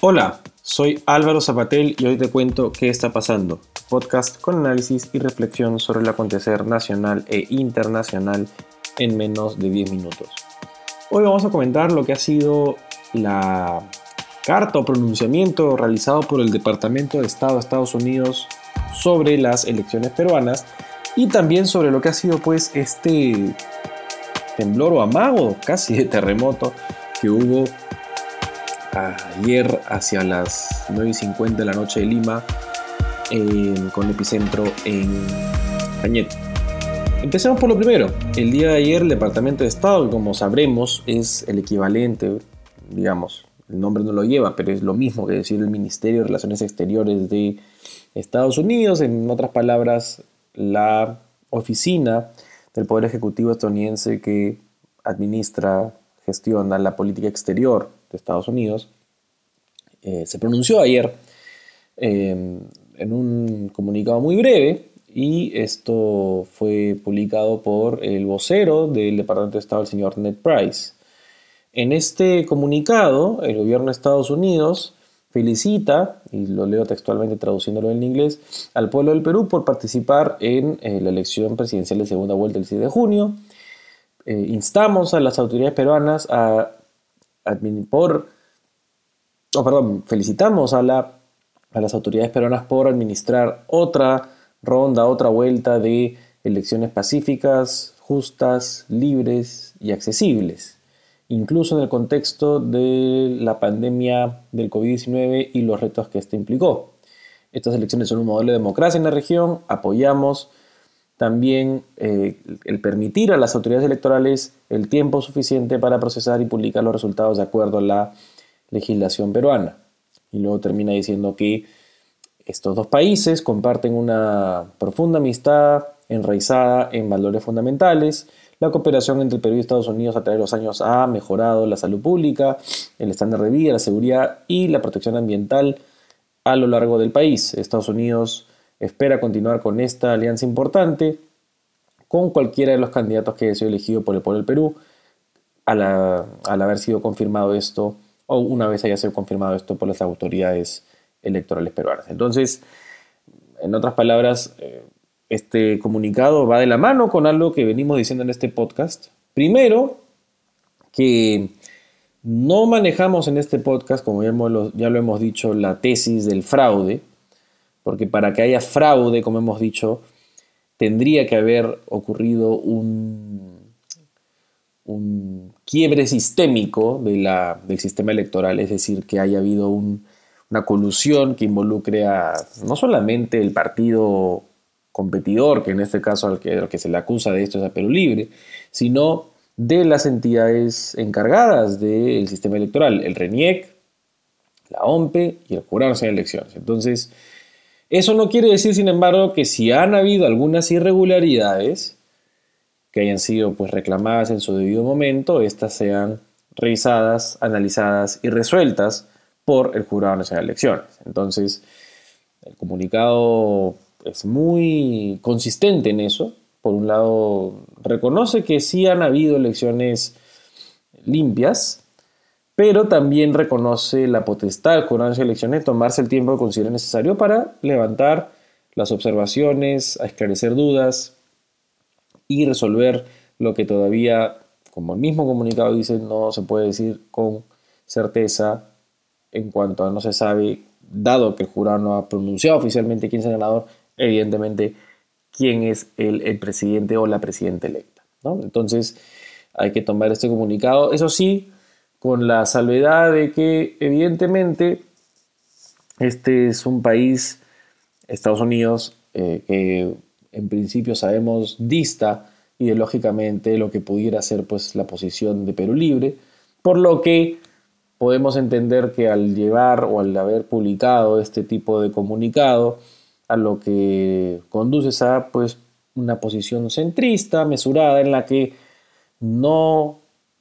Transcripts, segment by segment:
Hola, soy Álvaro Zapatel y hoy te cuento qué está pasando. Podcast con análisis y reflexión sobre el acontecer nacional e internacional en menos de 10 minutos. Hoy vamos a comentar lo que ha sido la carta o pronunciamiento realizado por el Departamento de Estado de Estados Unidos sobre las elecciones peruanas y también sobre lo que ha sido pues este temblor o amago casi de terremoto que hubo ayer hacia las 9.50 de la noche de Lima con epicentro en Cañete. Empecemos por lo primero. El día de ayer el Departamento de Estado, como sabremos, es el equivalente, digamos, el nombre no lo lleva, pero es lo mismo que decir el Ministerio de Relaciones Exteriores de Estados Unidos, en otras palabras, la oficina del Poder Ejecutivo estadounidense que administra, gestiona la política exterior de Estados Unidos, eh, se pronunció ayer em, en un comunicado muy breve y esto fue publicado por el vocero del Departamento de Estado, el señor Ned Price. En este comunicado, el gobierno de Estados Unidos felicita, y lo leo textualmente traduciéndolo en inglés, al pueblo del Perú por participar en eh, la elección presidencial de segunda vuelta el 6 de junio. Eh, instamos a las autoridades peruanas a, por oh, perdón, felicitamos a, la, a las autoridades peruanas por administrar otra ronda, otra vuelta de elecciones pacíficas, justas, libres y accesibles, incluso en el contexto de la pandemia del COVID-19 y los retos que esto implicó. Estas elecciones son un modelo de democracia en la región, apoyamos también eh, el permitir a las autoridades electorales el tiempo suficiente para procesar y publicar los resultados de acuerdo a la legislación peruana. Y luego termina diciendo que estos dos países comparten una profunda amistad enraizada en valores fundamentales. La cooperación entre Perú y Estados Unidos a través de los años ha mejorado la salud pública, el estándar de vida, la seguridad y la protección ambiental a lo largo del país. Estados Unidos espera continuar con esta alianza importante con cualquiera de los candidatos que haya sido elegido por el pueblo del Perú al, haber sido confirmado esto o una vez haya sido confirmado esto por las autoridades electorales peruanas. Entonces, en otras palabras, eh, este comunicado va de la mano con algo que venimos diciendo en este podcast. Primero, que no manejamos en este podcast, como ya, ya lo hemos dicho, la tesis del fraude, porque para que haya fraude, como hemos dicho, tendría que haber ocurrido un un quiebre sistémico de la, del sistema electoral, es decir, que haya habido una colusión que involucre a no solamente el partido competidor, que en este caso al que, que se le acusa de esto es a Perú Libre, sino de las entidades encargadas del sistema electoral, el RENIEC, la OMPE y el Jurado de Elecciones. Entonces, eso no quiere decir, sin embargo, que si han habido algunas irregularidades, que hayan sido pues reclamadas en su debido momento, estas sean revisadas, analizadas y resueltas por el Jurado Nacional de Elecciones. Entonces, el comunicado es muy consistente en eso. Por un lado, reconoce que sí han habido elecciones limpias, pero también reconoce la potestad del Jurado de Elecciones de tomarse el tiempo que considere necesario para levantar las observaciones, a esclarecer dudas, y resolver lo que todavía, como el mismo comunicado dice, no se puede decir con certeza en cuanto a no se sabe, dado que el jurado no ha pronunciado oficialmente quién es el ganador, evidentemente quién es el, presidente o la presidenta electa. Entonces hay que tomar este comunicado, eso sí, con la salvedad de que evidentemente este es un país, Estados Unidos, eh, que en principio sabemos dista ideológicamente lo que pudiera ser pues la posición de Perú Libre, por lo que podemos entender que al llevar o al haber publicado este tipo de comunicado, a lo que conduce a pues una posición centrista, mesurada, en la que no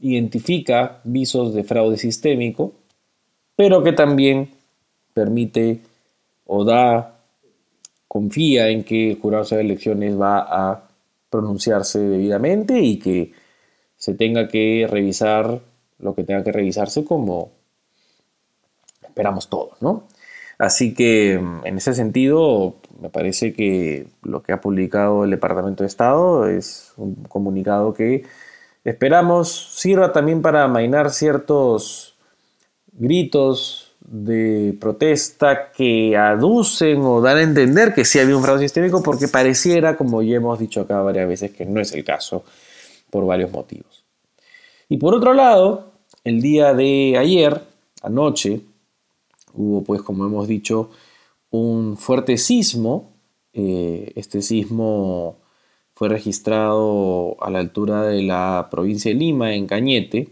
identifica visos de fraude sistémico, pero que también permite o da confía en que el jurado de elecciones va a pronunciarse debidamente y que se tenga que revisar lo que tenga que revisarse como esperamos todos, ¿no? Así que en ese sentido, me parece que lo que ha publicado el Departamento de Estado es un comunicado que esperamos sirva también para amainar ciertos gritos de protesta que aducen o dan a entender que sí había un fraude sistémico porque pareciera, como ya hemos dicho acá varias veces, que no es el caso por varios motivos. Y por otro lado, el día de ayer, anoche, hubo pues como hemos dicho un fuerte sismo. Eh, este sismo fue registrado a la altura de la provincia de Lima, en Cañete,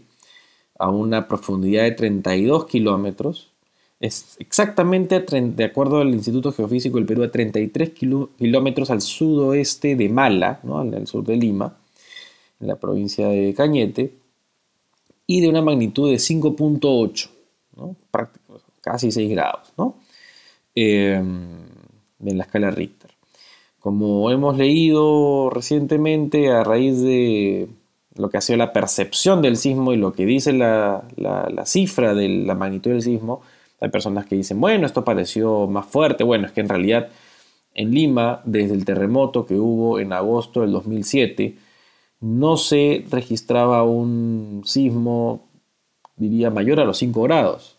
a una profundidad de 32 kilómetros. Es exactamente, de acuerdo al Instituto Geofísico del Perú, a 33 kilómetros al sudoeste de Mala, ¿no? al sur de Lima, en la provincia de Cañete, y de una magnitud de 5.8, ¿no? casi 6 grados, ¿no? Em, en la escala Richter. Como hemos leído recientemente a raíz de lo que ha sido la percepción del sismo y lo que dice la, cifra de la magnitud del sismo, hay personas que dicen, bueno, esto pareció más fuerte. Bueno, es que en realidad en Lima, desde el terremoto que hubo en agosto del 2007, no se registraba un sismo, diría, mayor a los 5 grados.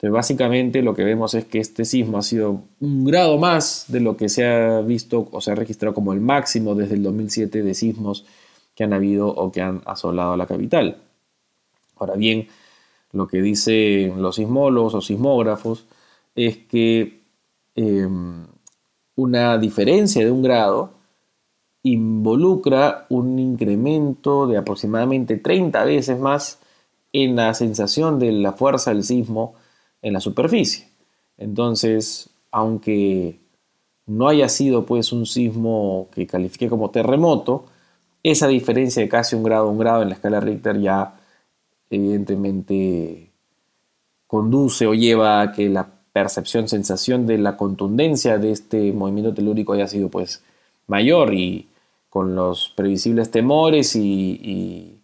Entonces, básicamente lo que vemos es que este sismo ha sido un grado más de lo que se ha visto o se ha registrado como el máximo desde el 2007 de sismos que han habido o que han asolado la capital. Ahora bien, lo que dicen los sismólogos o sismógrafos es que em, una diferencia de un grado involucra un incremento de aproximadamente 30 veces más en la sensación de la fuerza del sismo en la superficie. Entonces, aunque no haya sido pues un sismo que califique como terremoto, esa diferencia de casi un grado, un grado en la escala Richter ya evidentemente conduce o lleva a que la percepción, sensación de la contundencia de este movimiento telúrico haya sido pues mayor y con los previsibles temores y,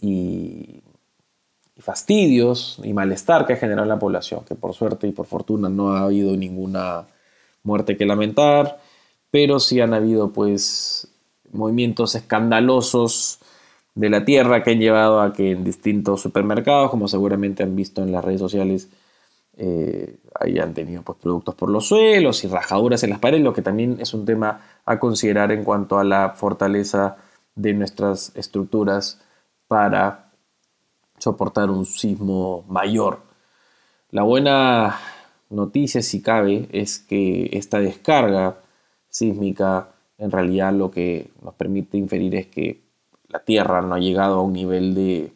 y fastidios y malestar que ha generado en la población, que por suerte y por fortuna no ha habido ninguna muerte que lamentar, pero sí han habido pues movimientos escandalosos de la tierra que han llevado a que en distintos supermercados, como seguramente han visto en las redes sociales, eh, hayan tenido pues, productos por los suelos y rajaduras en las paredes, lo que también es un tema a considerar en cuanto a la fortaleza de nuestras estructuras para soportar un sismo mayor. La buena noticia, si cabe, es que esta descarga sísmica en realidad lo que nos permite inferir es que la Tierra no ha llegado a un nivel de,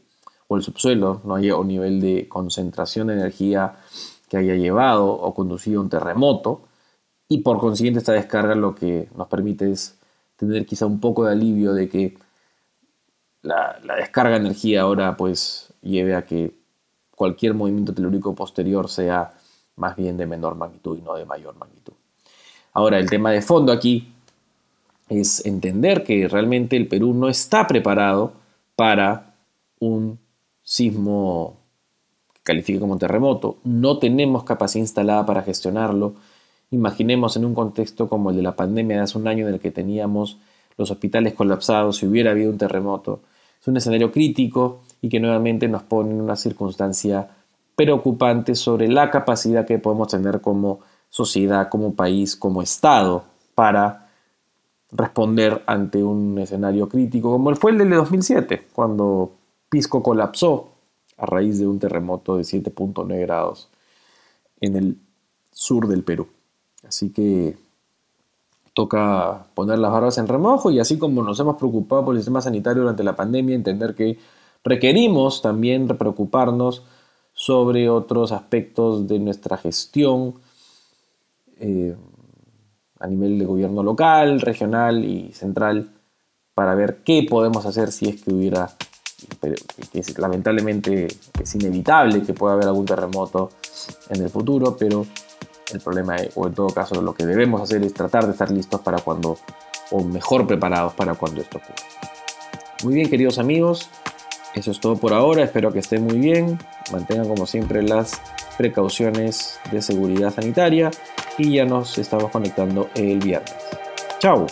o el subsuelo no ha llegado a un nivel de concentración de energía que haya llevado o conducido a un terremoto, y por consiguiente esta descarga lo que nos permite es tener quizá un poco de alivio de que la, descarga de energía ahora pues lleve a que cualquier movimiento telúrico posterior sea más bien de menor magnitud y no de mayor magnitud. Ahora, el tema de fondo aquí es entender que realmente el Perú no está preparado para un sismo que califique como terremoto, no tenemos capacidad instalada para gestionarlo. Imaginemos en un contexto como el de la pandemia de hace un año en el que teníamos los hospitales colapsados, si hubiera habido un terremoto, es un escenario crítico y que nuevamente nos pone en una circunstancia preocupante sobre la capacidad que podemos tener como sociedad, como país, como Estado para responder ante un escenario crítico como fue el del de 2007, cuando Pisco colapsó a raíz de un terremoto de 7.9 grados en el sur del Perú. Así que toca poner las barbas en remojo y así como nos hemos preocupado por el sistema sanitario durante la pandemia, entender que requerimos también preocuparnos sobre otros aspectos de nuestra gestión eh, a nivel de gobierno local, regional y central para ver qué podemos hacer si es que hubiera, lamentablemente es inevitable que pueda haber algún terremoto en el futuro, pero el problema, o en todo caso, lo que debemos hacer es tratar de estar listos para cuando, o mejor preparados para cuando esto ocurra. Muy bien, queridos amigos, eso es todo por ahora. Espero que estén muy bien mantengan como siempre las precauciones de seguridad sanitaria y ya nos estamos conectando el viernes. Chao.